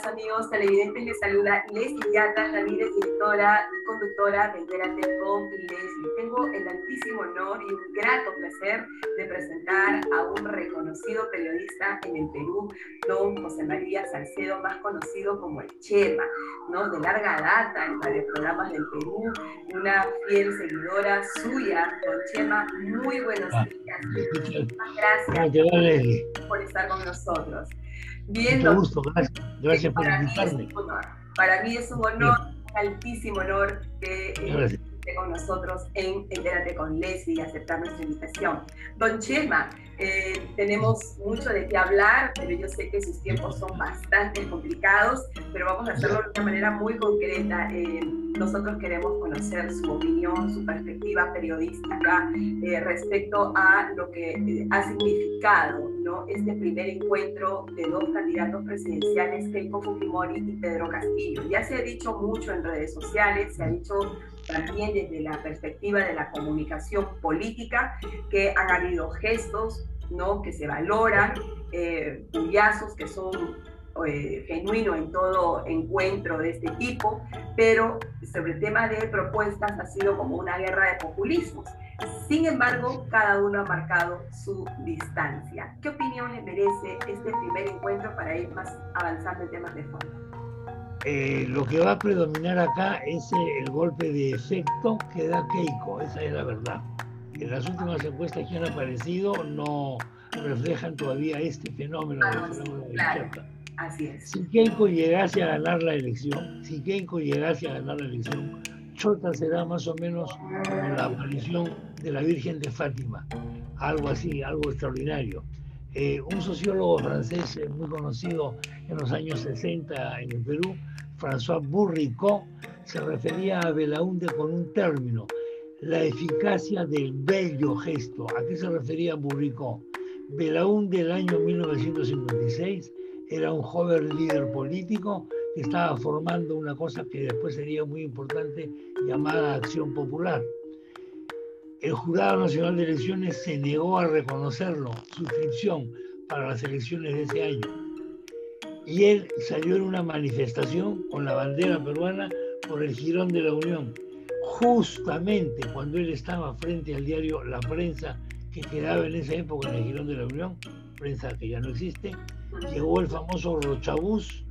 Amigos televidentes, les saluda Leslie Yata Ramírez, directora y conductora de Entérate con Leslie. Tengo el altísimo honor y un grato placer de presentar a un reconocido periodista en el Perú, don José María Salcedo, más conocido como el Chema, ¿no? de larga data en varios programas del Perú, una fiel seguidora suya, don Chema. Muy buenos ah. días. Muchas gracias por estar con nosotros. Bien, gusto, gracias, por invitarme. Para mí es un honor, un altísimo honor que eh, esté con nosotros en Entérate con Leslie y aceptar nuestra invitación. Don Chema, eh, tenemos mucho de qué hablar, pero yo sé que sus tiempos son bastante complicados, pero vamos a hacerlo de una manera muy concreta. Eh, nosotros queremos conocer su opinión, su perspectiva periodística eh, respecto a lo que ha significado ¿no? este primer encuentro de dos candidatos presidenciales, Keiko Fujimori y Pedro Castillo. Ya se ha dicho mucho en redes sociales, se ha dicho también desde la perspectiva de la comunicación política, que han habido gestos ¿no? que se valoran, eh, que son eh, genuinos en todo encuentro de este tipo, pero sobre el tema de propuestas ha sido como una guerra de populismos. Sin embargo, cada uno ha marcado su distancia. ¿Qué opinión le merece este primer encuentro para ir más avanzando en temas de fondo? Eh, lo que va a predominar acá es el golpe de efecto que da Keiko, esa es la verdad. En las últimas encuestas que han aparecido no reflejan todavía este fenómeno, ah, de Así es. Si Keiko llegase a ganar la elección, si Keiko llegase a ganar la elección, Chota será más o menos como la aparición de la Virgen de Fátima, algo así, algo extraordinario. Eh, un sociólogo francés eh, muy conocido en los años 60 en el Perú, François Bourricot, se refería a Belaunde con un término, la eficacia del bello gesto. ¿A qué se refería Bourricot? Belaunde del año 1956 era un joven líder político que estaba formando una cosa que después sería muy importante llamada Acción Popular el Jurado Nacional de Elecciones se negó a reconocerlo, suscripción para las elecciones de ese año. Y él salió en una manifestación con la bandera peruana por el Girón de la Unión, justamente cuando él estaba frente al diario La Prensa, que quedaba en esa época en el Girón de la Unión, prensa que ya no existe, llegó el famoso Rochabús,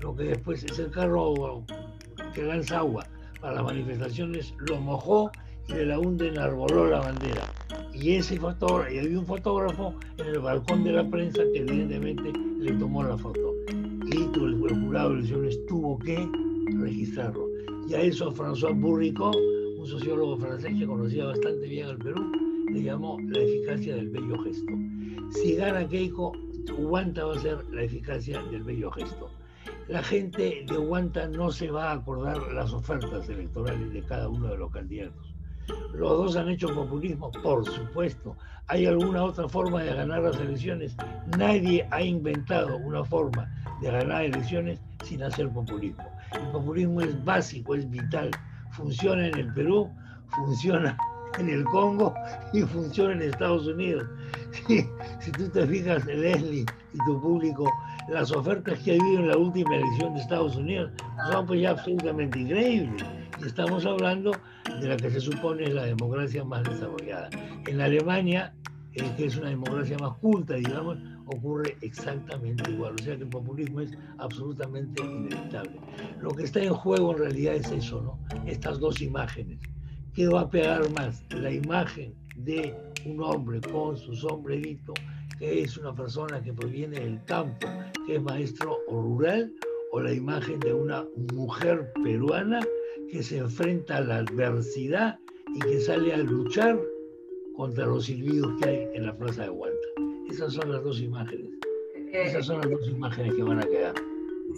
lo que después es el carro que lanza agua para las manifestaciones, lo mojó y de la UNDE enarboló la bandera. Y ese y había un fotógrafo en el balcón de la prensa que evidentemente le tomó la foto. El, el jurado de elecciones tuvo que registrarlo. Y a eso François Bourricot, un sociólogo francés que conocía bastante bien al Perú, le llamó la eficacia del bello gesto. Si gana Keiko, Huanta va a ser la eficacia del bello gesto. La gente de Huanta no se va a acordar las ofertas electorales de cada uno de los candidatos los dos han hecho populismo, por supuesto. ¿Hay alguna otra forma de ganar las elecciones? Nadie ha inventado una forma de ganar elecciones sin hacer populismo. El populismo es básico, es vital. Funciona en el Perú, funciona en el Congo y funciona en Estados Unidos. Si, tú te fijas, Leslie y tu público, las ofertas que ha habido en la última elección de Estados Unidos son pues ya absolutamente increíbles. Y estamos hablando de la que se supone es la democracia más desarrollada. En Alemania, eh, que es una democracia más culta, digamos, ocurre exactamente igual. O sea que el populismo es absolutamente inevitable. Lo que está en juego en realidad es eso, ¿no? Estas dos imágenes. ¿Qué va a pegar más? La imagen de un hombre con su sombrerito, que es una persona que proviene del campo, que es maestro o rural, o la imagen de una mujer peruana que se enfrenta a la adversidad y que sale a luchar contra los silbidos que hay en la plaza de Huanta. Esas son las dos imágenes. Esas son las dos imágenes que van a quedar.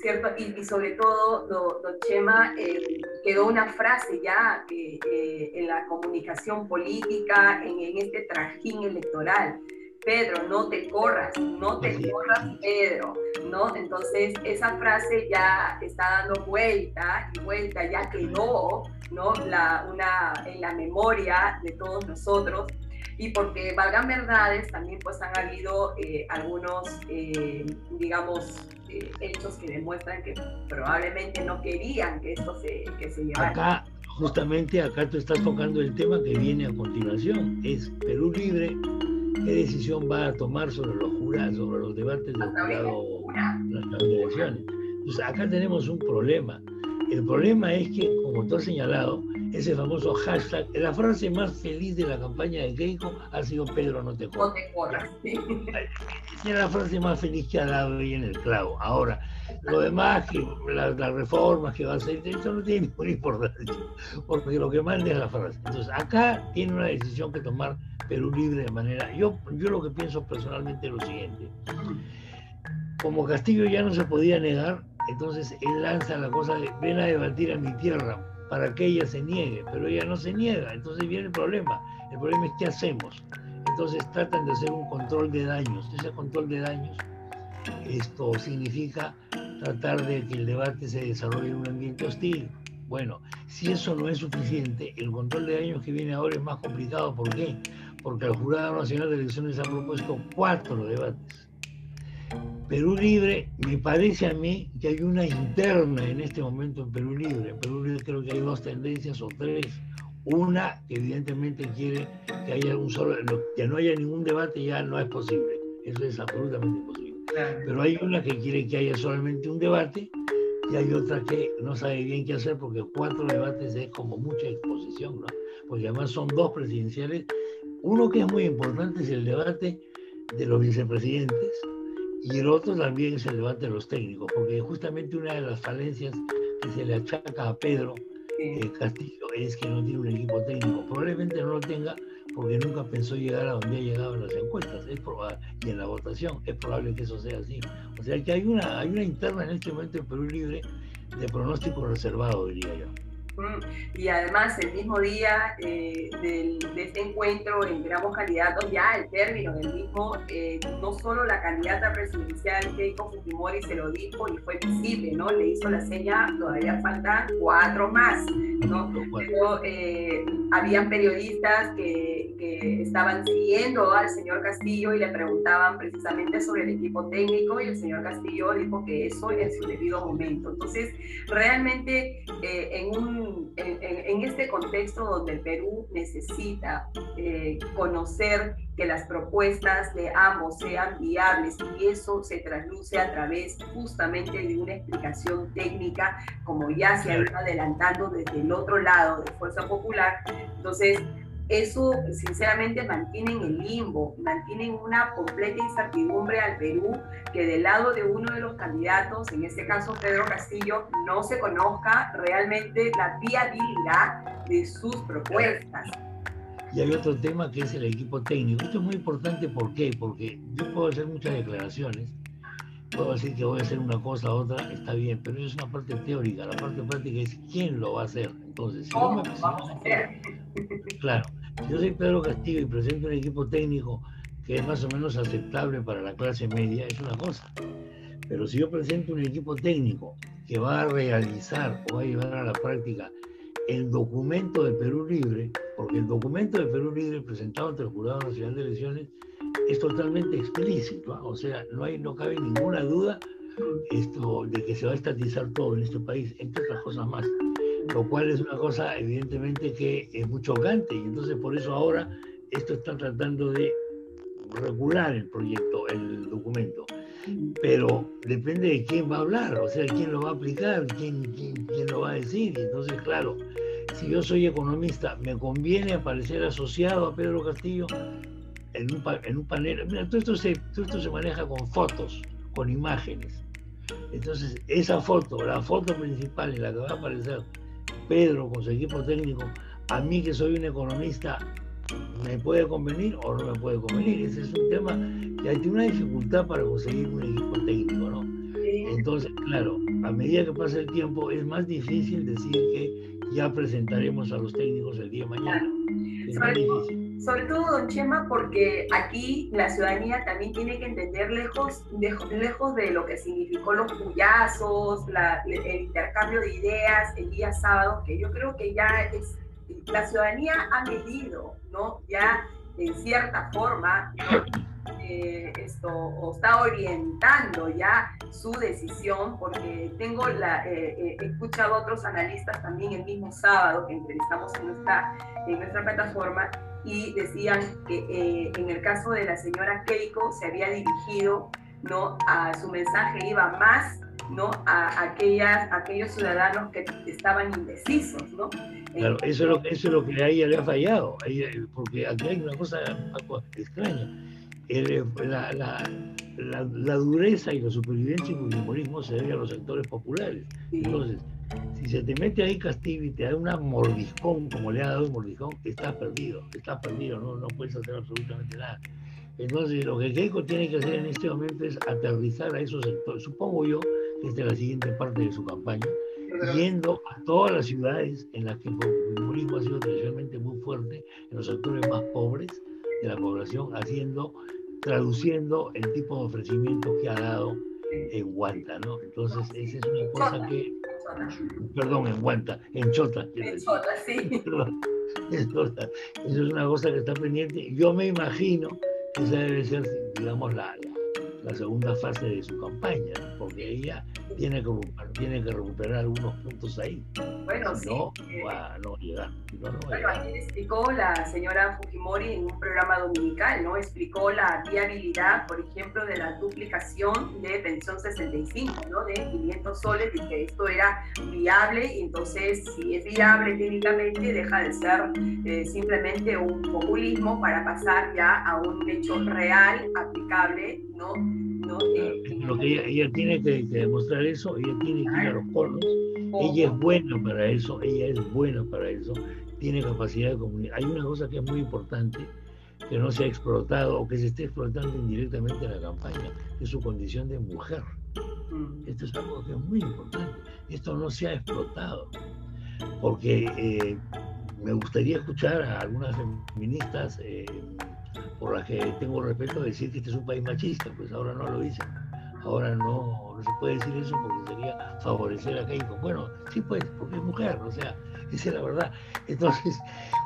¿cierto? Y, sobre todo, don, Chema, eh, quedó una frase ya eh, en la comunicación política, en, en, este trajín electoral. Pedro, no te corras, no te corras, Pedro, ¿no? Entonces, esa frase ya está dando vuelta y vuelta, ya quedó, ¿no? La, una, en la memoria de todos nosotros y porque valgan verdades, también pues han habido eh, algunos, eh, digamos, eh, hechos que demuestran que probablemente no querían que esto se, que se llevara. Acá, justamente acá tú estás tocando el tema que viene a continuación, es Perú Libre, qué decisión va a tomar sobre los jurados, sobre los debates del jurado las elecciones. Entonces acá tenemos un problema. El problema es que, como tú has señalado, ese famoso hashtag, la frase más feliz de la campaña de Keiko ha sido Pedro no te corras. No te Es la frase más feliz que ha dado ahí en el clavo. Ahora, lo demás, que las, reformas que va a hacer, eso no tiene ninguna importancia, porque lo que manda es la frase. Entonces, acá tiene una decisión que tomar Perú Libre de manera... Yo, yo lo que pienso personalmente es lo siguiente. Como Castillo ya no se podía negar, entonces él lanza la cosa de ven a debatir a mi tierra para que ella se niegue, pero ella no se niega, entonces viene el problema. El problema es qué hacemos. Entonces tratan de hacer un control de daños. Ese control de daños, esto significa tratar de que el debate se desarrolle en un ambiente hostil. Bueno, si eso no es suficiente, el control de daños que viene ahora es más complicado. ¿Por qué? Porque el Jurado Nacional de Elecciones ha propuesto cuatro debates Perú Libre, me parece a mí que hay una interna en este momento en Perú Libre. En Perú Libre creo que hay dos tendencias o tres. Una que evidentemente quiere que haya un solo, que no haya ningún debate ya no es posible. Eso es absolutamente imposible. Pero hay una que quiere que haya solamente un debate y hay otra que no sabe bien qué hacer porque cuatro debates es como mucha exposición, ¿no? Porque además son dos presidenciales. Uno que es muy importante es el debate de los vicepresidentes y el otro también es el debate de los técnicos, porque justamente una de las falencias que se le achaca a Pedro eh, Castillo es que no tiene un equipo técnico. Probablemente no lo tenga porque nunca pensó llegar a donde ha llegado en las encuestas es probable, y en la votación. Es probable que eso sea así. O sea que hay una, hay una interna en este momento en Perú Libre de pronóstico reservado, diría yo. Y además, el mismo día eh, de este encuentro entre ambos candidatos, ya al término del mismo, eh, no solo la candidata presidencial Keiko Fujimori se lo dijo y fue visible, ¿no? Le hizo la seña, todavía faltan cuatro más, ¿no? Pero eh, habían periodistas que, que estaban siguiendo al señor Castillo y le preguntaban precisamente sobre el equipo técnico y el señor Castillo dijo que eso en su debido momento. Entonces, realmente en un en, este contexto donde el Perú necesita eh, conocer que las propuestas de ambos sean viables y eso se trasluce a través justamente de una explicación técnica, como ya se ha ido adelantando desde el otro lado de Fuerza Popular. Entonces, eso sinceramente mantiene en el limbo, mantienen una completa incertidumbre al Perú que del lado de uno de los candidatos, en este caso Pedro Castillo, no se conozca realmente la viabilidad de sus propuestas. Y hay otro tema que es el equipo técnico. Esto es muy importante, ¿por qué? Porque yo puedo hacer muchas declaraciones, puedo decir que voy a hacer una cosa, otra, está bien, pero eso es una parte teórica. La parte práctica es quién lo va a hacer. Entonces, si ¿Cómo me vamos a hacer? Claro, yo soy Pedro Castillo y presento un equipo técnico que es más o menos aceptable para la clase media, es una cosa. Pero si yo presento un equipo técnico que va a realizar o va a llevar a la práctica el documento de Perú Libre, porque el documento de Perú Libre presentado ante el Jurado Nacional de Elecciones es totalmente explícito, ¿ah? o sea, no, hay, no cabe ninguna duda de que se va a estatizar todo en este país, entre otras cosas más lo cual es una cosa evidentemente que es muy chocante y entonces por eso ahora esto está tratando de regular el proyecto, el documento. Pero depende de quién va a hablar, o sea, quién lo va a aplicar, quién, quién, lo va a decir. Y entonces, claro, si yo soy economista, ¿me conviene aparecer asociado a Pedro Castillo en un, en un panel? Mira, todo esto, se, todo esto se maneja con fotos, con imágenes. Entonces, esa foto, la foto principal en la que va a aparecer Pedro con su equipo técnico, a mí que soy un economista, ¿me puede convenir o no me puede convenir? Ese es un tema que hay una dificultad para conseguir un equipo técnico, ¿no? Entonces, claro, a medida que pasa el tiempo es más difícil decir que ya presentaremos a los técnicos el día de mañana. Sobre, todo, don Chema, porque aquí la ciudadanía también tiene que entender lejos, lejos, de lo que significó los puyazos, el intercambio de ideas el día sábado, que yo creo que ya es, la ciudadanía ha medido, ¿no? Ya en cierta forma, eh, esto, o está orientando ya su decisión, porque tengo la, eh, eh, escuchado a otros analistas también el mismo sábado que entrevistamos en nuestra, en nuestra plataforma y decían que en el caso de la señora Keiko se había dirigido, ¿no? A su mensaje iba más ¿no? a aquellas, aquellos ciudadanos que estaban indecisos. ¿no? Claro, eso es, lo, eso es lo que a ella le ha fallado, porque aquí hay una cosa extraña la, la, la, dureza y la supervivencia y el humorismo se debe a los sectores populares. Entonces, si se te mete ahí Castillo y te da una mordiscón, como le ha dado un mordiscón, estás perdido, estás perdido, no, no puedes hacer absolutamente nada. Entonces, lo que Keiko tiene que hacer en este momento es aterrizar a esos sectores. Supongo yo que esta es la siguiente parte de su campaña, yendo a todas las ciudades en las que el humorismo ha sido tradicionalmente muy fuerte, en los sectores más pobres de la población, haciendo traduciendo el tipo de ofrecimiento que ha dado en Guanta, ¿no? Entonces, esa es una cosa que... Perdón, en Guanta, en Chota. En Chota, sí. Eso es una cosa que está pendiente. Yo me imagino que esa debe ser, digamos, la, la segunda fase de su campaña, porque ella tiene que, tiene que recuperar algunos puntos ahí. Bueno, sí. No va a no llegar. bueno, ayer explicó la señora Fujimori en un programa dominical, ¿no? Explicó la viabilidad, por ejemplo, de la duplicación de pensión 65, ¿no? De 500 soles, y que esto era viable, y entonces, si es viable técnicamente, deja de ser eh, simplemente un populismo para pasar ya a un hecho real, aplicable, ¿no? Lo que ella, tiene que, demostrar eso, ella tiene que ir a los colos, ella es buena para eso, ella es buena para eso, tiene capacidad de comunicar. Hay una cosa que es muy importante, que no se ha explotado o que se esté explotando indirectamente en la campaña, que es su condición de mujer. Mm. Esto es algo que es muy importante. Esto no se ha explotado, porque eh, me gustaría escuchar a algunas feministas eh, por la que tengo respeto decir que este es un país machista, pues ahora no lo dicen. Ahora no, no se puede decir eso porque sería favorecer a Keiko. Bueno, sí pues, porque es mujer, o sea, esa es la verdad. Entonces,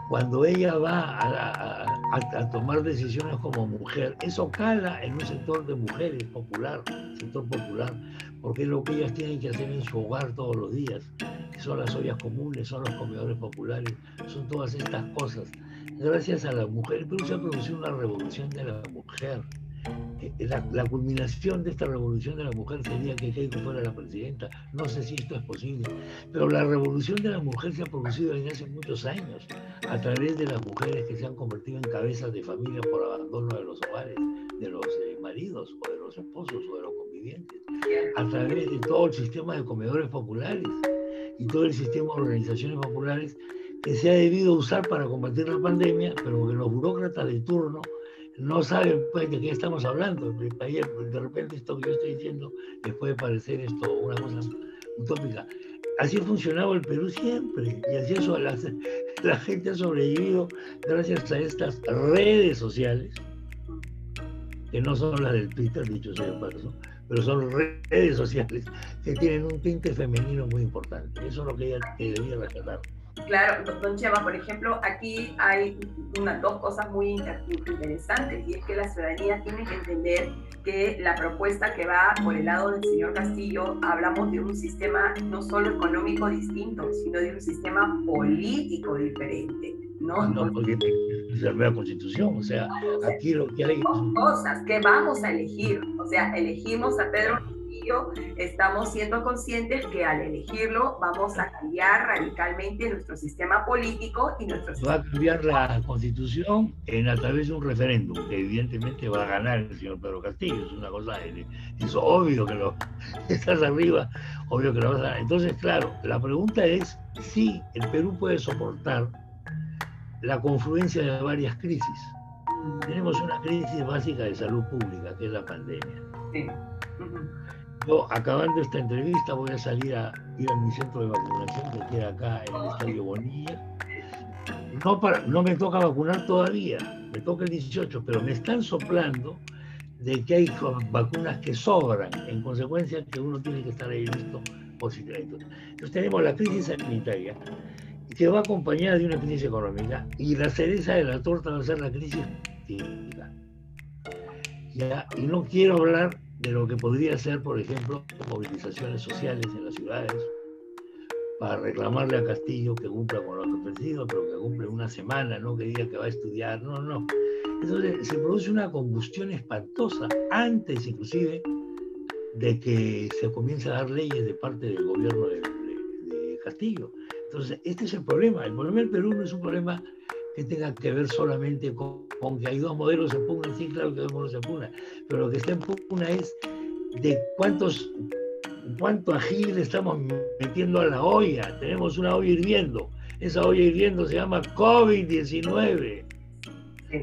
cuando ella va a, tomar decisiones como mujer, eso cala en un sector de mujeres popular, sector popular, porque es lo que ellas tienen que hacer en su hogar todos los días, son las ollas comunes, son los comedores populares, son todas estas cosas gracias a la mujer. Pero se ha producido una revolución de la mujer. Eh, eh, la, culminación de esta revolución de la mujer sería que Keiko fuera la presidenta. No sé si esto es posible, pero la revolución de la mujer se ha producido desde hace muchos años a través de las mujeres que se han convertido en cabezas de familia por abandono de los hogares, de los eh, maridos o de los esposos o de los convivientes, a través de todo el sistema de comedores populares y todo el sistema de organizaciones populares que se ha debido usar para combatir la pandemia, pero que los burócratas de turno no saben pues, de qué estamos hablando. De repente esto que yo estoy diciendo les puede parecer esto una cosa utópica. Así ha funcionado el Perú siempre y así eso, la, la gente ha sobrevivido gracias a estas redes sociales, que no son las del Twitter, dicho sea de paso, pero son redes sociales que tienen un tinte femenino muy importante. Eso es lo que ella que debía rescatar. Claro, don Chema, por ejemplo, aquí hay unas dos cosas muy interesantes y es que la ciudadanía tiene que entender que la propuesta que va por el lado del señor Castillo, hablamos de un sistema no solo económico distinto, sino de un sistema político diferente. No, no porque es la nueva constitución, o sea, aquí lo que hay... Cosas que vamos a elegir, o sea, elegimos a Pedro estamos siendo conscientes que al elegirlo vamos a cambiar radicalmente nuestro sistema político y nuestro Va a cambiar la constitución en, a través de un referéndum, que evidentemente va a ganar el señor Pedro Castillo, es una cosa, es obvio que lo estás arriba, obvio que lo vas a ganar. Entonces, claro, la pregunta es si el Perú puede soportar la confluencia de varias crisis. Tenemos una crisis básica de salud pública, que es la pandemia. Sí Yo, acabando esta entrevista, voy a salir a ir a mi centro de vacunación que queda acá en el Estadio Bonilla. No, para, no me toca vacunar todavía, me toca el 18, pero me están soplando de que hay vacunas que sobran, en consecuencia que uno tiene que estar ahí listo positivo. Entonces tenemos la crisis sanitaria, que va acompañada de una crisis económica, y la cereza de la torta va a ser la crisis política. ¿Ya? Y no quiero hablar de lo que podría ser, por ejemplo, movilizaciones sociales en las ciudades, para reclamarle a Castillo que cumpla con lo ofrecido, pero que cumple una semana, no que diga que va a estudiar, no, no. Entonces se produce una combustión espantosa, antes inclusive de que se comience a dar leyes de parte del gobierno de, de Castillo. Entonces, este es el problema. El problema del Perú no es un problema que tenga que ver solamente con, que hay dos modelos en pugna, sí, claro que hay dos modelos en pugna, pero lo que está en pugna es de cuántos, cuánto ají le estamos metiendo a la olla. Tenemos una olla hirviendo. Esa olla hirviendo se llama COVID-19,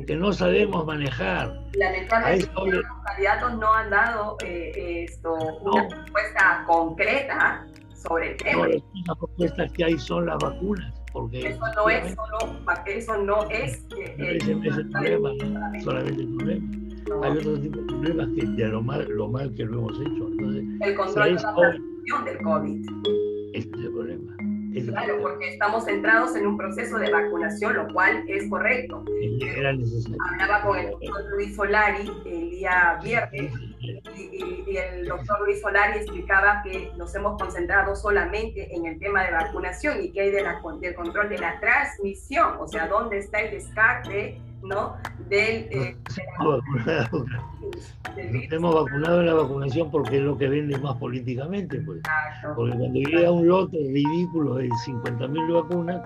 que no sabemos manejar. Lamentablemente, los candidatos no han dado eh, esto, una respuesta concreta sobre el tema. No, las propuestas que hay son las vacunas porque eso no es solo, eso no es, eh, ese, el, ese problema, solamente el problema. Hay otro tipo de problemas que de lo mal, lo mal que lo hemos hecho. Entonces, el control de la transmisión del COVID. Este es el. Claro, porque estamos centrados en un proceso de vacunación, lo cual es correcto. Era. Hablaba con el doctor Luis Solari el día viernes y, el doctor Luis Solari explicaba que nos hemos concentrado solamente en el tema de vacunación y que hay de la, del control de la transmisión, o sea, dónde está el descarte ¿no? del... Eh, hemos vacunado en la vacunación porque es lo que vende más políticamente, pues. Porque cuando llega un lote ridículo de 50.000 vacunas,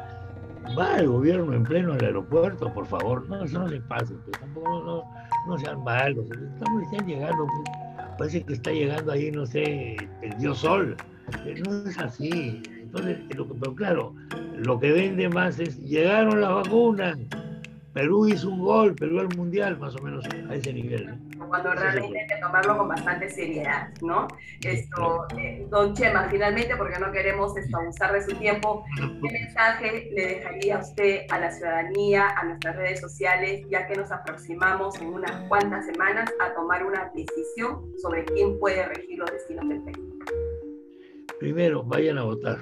va el gobierno en pleno al aeropuerto, por favor. No, eso no se pase, pues. tampoco no, no sean malos. Estamos están llegando, pues, parece que está llegando ahí, no sé, el dios sol. Eh, no es así. Entonces, pero claro, lo que vende más es, llegaron las vacunas, Perú hizo un gol, Perú al mundial, más o menos a ese nivel. Cuando realmente hay que tomarlo con bastante seriedad, ¿no? Esto, eh, don Chema, finalmente, porque no queremos esto, abusar de su tiempo, ¿qué mensaje le dejaría usted a la ciudadanía, a nuestras redes sociales, ya que nos aproximamos en unas cuantas semanas a tomar una decisión sobre quién puede regir los destinos del país? Primero, vayan a votar.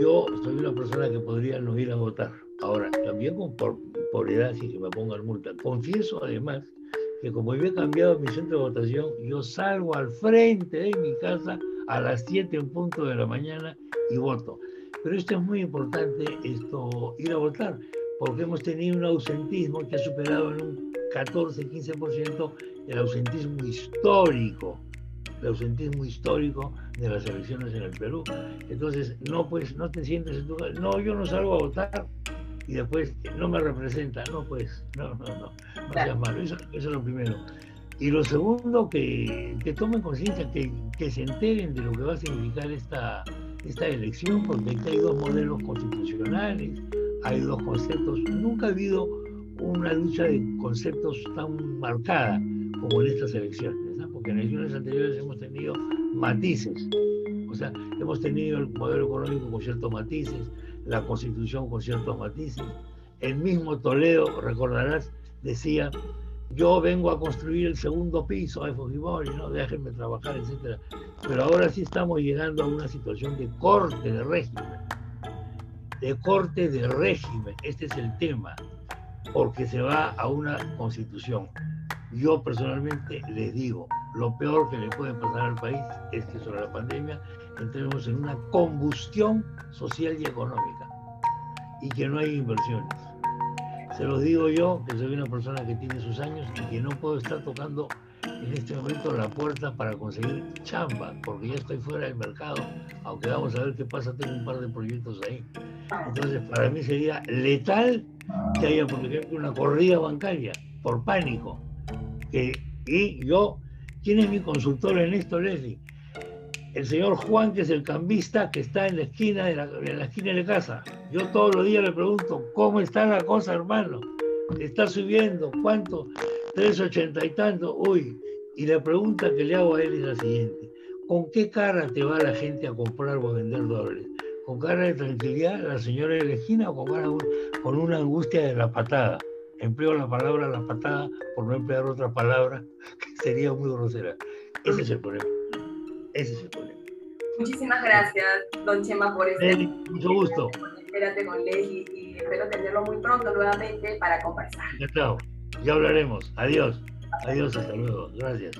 Yo soy una persona que podría no ir a votar. Ahora, también por, por edad, si que me pongan multa. Confieso además que como yo he cambiado mi centro de votación, yo salgo al frente de mi casa a las 7 en punto de la mañana y voto. Pero esto es muy importante, esto, ir a votar, porque hemos tenido un ausentismo que ha superado en un 14-15% el ausentismo histórico, el ausentismo histórico de las elecciones en el Perú. Entonces, no, pues, no te sientes No, yo no salgo a votar y después no me representa. No, pues, no, no, no, no sea malo. Eso, es lo primero. Y lo segundo, que, que tomen conciencia, que, que, se enteren de lo que va a significar esta, esta elección, porque aquí hay dos modelos constitucionales, hay dos conceptos. Nunca ha habido una lucha de conceptos tan marcada como en estas elecciones, ¿no? porque en elecciones anteriores hemos tenido matices. O sea, hemos tenido el modelo económico con ciertos matices, la constitución con ciertos matices. El mismo Toledo, recordarás, decía, yo vengo a construir el segundo piso de Fujimori, no déjenme trabajar, etc. Pero ahora sí estamos llegando a una situación de corte de régimen, de corte de régimen, este es el tema, porque se va a una constitución. Yo personalmente les digo, lo peor que le puede pasar al país es que sobre la pandemia entremos en una combustión social y económica y que no hay inversiones. Se lo digo yo, que soy una persona que tiene sus años y que no puedo estar tocando en este momento la puerta para conseguir chamba, porque ya estoy fuera del mercado, aunque vamos a ver qué pasa, tengo un par de proyectos ahí. Entonces, para mí sería letal que haya, por ejemplo, una corrida bancaria por pánico. Que, y yo, ¿quién es mi consultor en esto, Leslie? el señor Juan, que es el cambista que está en la esquina de la, en la esquina de casa. Yo todos los días le pregunto, ¿cómo está la cosa, hermano? ¿Está subiendo? ¿Cuánto? 380 y tanto. Uy, y la pregunta que le hago a él es la siguiente. ¿Con qué cara te va la gente a comprar o a vender dólares? ¿Con cara de tranquilidad la señora de la esquina o con, cara, con una angustia de la patada? Empleo la palabra la patada por no emplear otra palabra que sería muy grosera. Ese es el problema. Ese es el problema. Muchísimas gracias, don Chema, por este. mucho gusto. Espérate con Leslie y espero tenerlo muy pronto nuevamente para conversar. Ya, ya hablaremos. Adiós. Adiós, hasta luego. Gracias.